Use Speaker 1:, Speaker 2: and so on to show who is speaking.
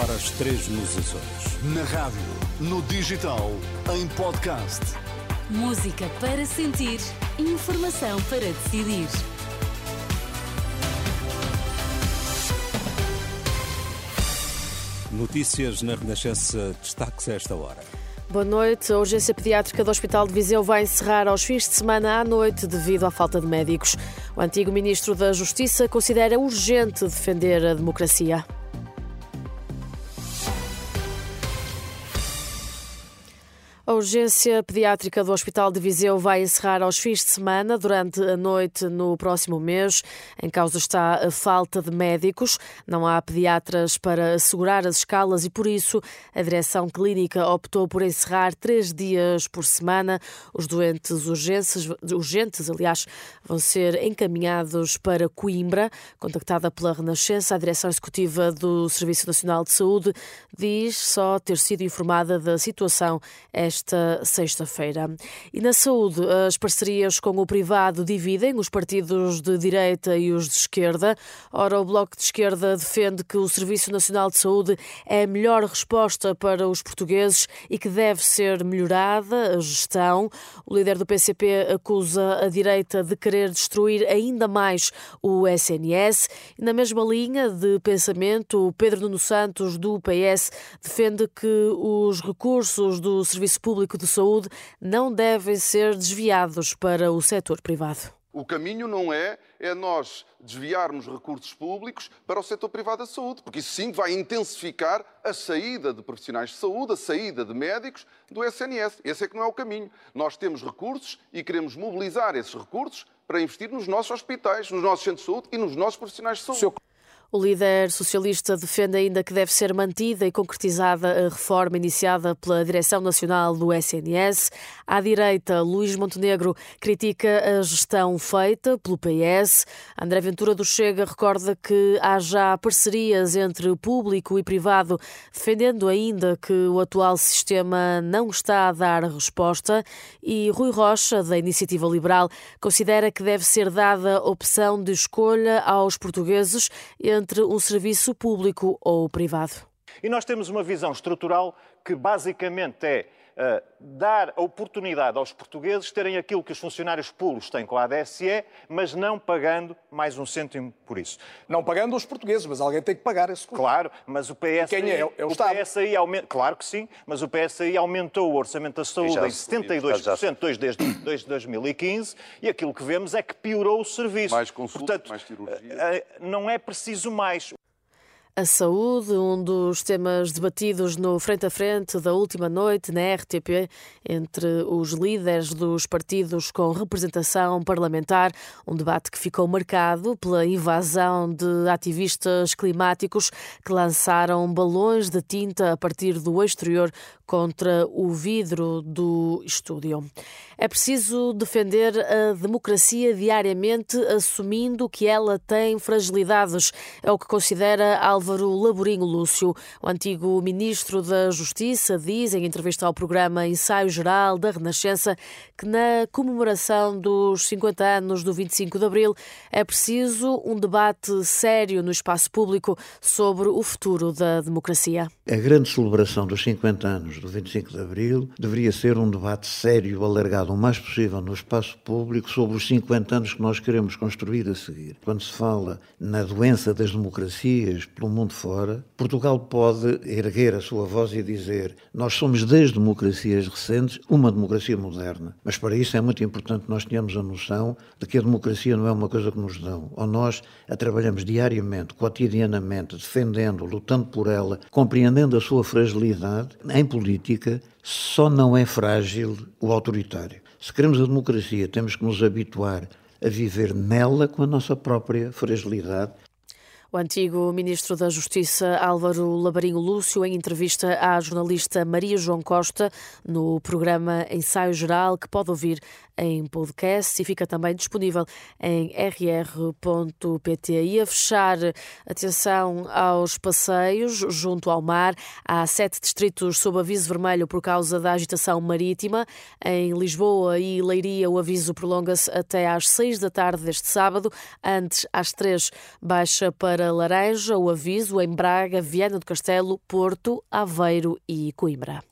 Speaker 1: horas 3 nos Açores.
Speaker 2: Na rádio, no digital, em podcast.
Speaker 3: Música para sentir, informação para decidir.
Speaker 1: Notícias na Renascença, destaques a esta hora.
Speaker 4: Boa noite. A urgência pediátrica do Hospital de Viseu vai encerrar aos fins de semana à noite devido à falta de médicos. O antigo ministro da Justiça considera urgente defender a democracia. Urgência pediátrica do Hospital de Viseu vai encerrar aos fins de semana, durante a noite no próximo mês. Em causa está a falta de médicos. Não há pediatras para assegurar as escalas e, por isso, a direção clínica optou por encerrar três dias por semana. Os doentes urgentes, urgentes aliás, vão ser encaminhados para Coimbra. Contactada pela Renascença, a direção executiva do Serviço Nacional de Saúde diz só ter sido informada da situação esta esta sexta-feira. E na saúde, as parcerias com o privado dividem os partidos de direita e os de esquerda. Ora, o Bloco de Esquerda defende que o Serviço Nacional de Saúde é a melhor resposta para os portugueses e que deve ser melhorada a gestão. O líder do PCP acusa a direita de querer destruir ainda mais o SNS. E na mesma linha de pensamento, o Pedro Nuno Santos, do PS, defende que os recursos do Serviço Público público de saúde não devem ser desviados para o setor privado.
Speaker 5: O caminho não é, é nós desviarmos recursos públicos para o setor privado da saúde, porque isso sim vai intensificar a saída de profissionais de saúde, a saída de médicos do SNS. Esse é que não é o caminho. Nós temos recursos e queremos mobilizar esses recursos para investir nos nossos hospitais, nos nossos centros de saúde e nos nossos profissionais de saúde.
Speaker 4: O líder socialista defende ainda que deve ser mantida e concretizada a reforma iniciada pela Direção Nacional do SNS. À direita, Luís Montenegro critica a gestão feita pelo PS. André Ventura do Chega recorda que há já parcerias entre público e privado, defendendo ainda que o atual sistema não está a dar resposta. E Rui Rocha, da Iniciativa Liberal, considera que deve ser dada opção de escolha aos portugueses entre um serviço público ou privado.
Speaker 6: E nós temos uma visão estrutural que basicamente é Uh, dar a oportunidade aos portugueses terem aquilo que os funcionários públicos têm com a ADSE, mas não pagando mais um cêntimo por isso.
Speaker 7: Não pagando os portugueses, mas alguém tem que pagar esse custo.
Speaker 6: Claro, mas o PSI...
Speaker 7: Quem é? É o, o Estado.
Speaker 6: PSI aumenta, claro que sim, mas o PSI aumentou o orçamento da saúde em 72% desde, desde 2015 e aquilo que vemos é que piorou o serviço.
Speaker 5: Mais consulta, Portanto, mais cirurgia.
Speaker 6: Uh, não é preciso mais.
Speaker 4: A saúde, um dos temas debatidos no Frente a Frente da última noite na RTP, entre os líderes dos partidos com representação parlamentar, um debate que ficou marcado pela invasão de ativistas climáticos que lançaram balões de tinta a partir do exterior contra o vidro do estúdio. É preciso defender a democracia diariamente, assumindo que ela tem fragilidades. É o que considera Álvaro Laborinho Lúcio. O antigo ministro da Justiça diz, em entrevista ao programa Ensaio Geral da Renascença, que na comemoração dos 50 anos do 25 de Abril é preciso um debate sério no espaço público sobre o futuro da democracia.
Speaker 8: A grande celebração dos 50 anos do 25 de Abril deveria ser um debate sério, alargado o mais possível no espaço público sobre os 50 anos que nós queremos construir a seguir. Quando se fala na doença das democracias pelo mundo fora, Portugal pode erguer a sua voz e dizer: Nós somos das democracias recentes uma democracia moderna. Mas para isso é muito importante que nós tenhamos a noção de que a democracia não é uma coisa que nos dão. Ou nós a trabalhamos diariamente, cotidianamente, defendendo, lutando por ela, compreendendo a sua fragilidade em política política só não é frágil o autoritário. Se queremos a democracia, temos que nos habituar a viver nela com a nossa própria fragilidade
Speaker 4: o antigo ministro da Justiça Álvaro Labarinho Lúcio, em entrevista à jornalista Maria João Costa, no programa Ensaio Geral, que pode ouvir em podcast e fica também disponível em rr.pt. E a fechar, atenção aos passeios junto ao mar. Há sete distritos sob aviso vermelho por causa da agitação marítima. Em Lisboa e Leiria, o aviso prolonga-se até às seis da tarde deste sábado. Antes, às três, baixa para para laranja o aviso em Braga, Viana do Castelo, Porto, Aveiro e Coimbra.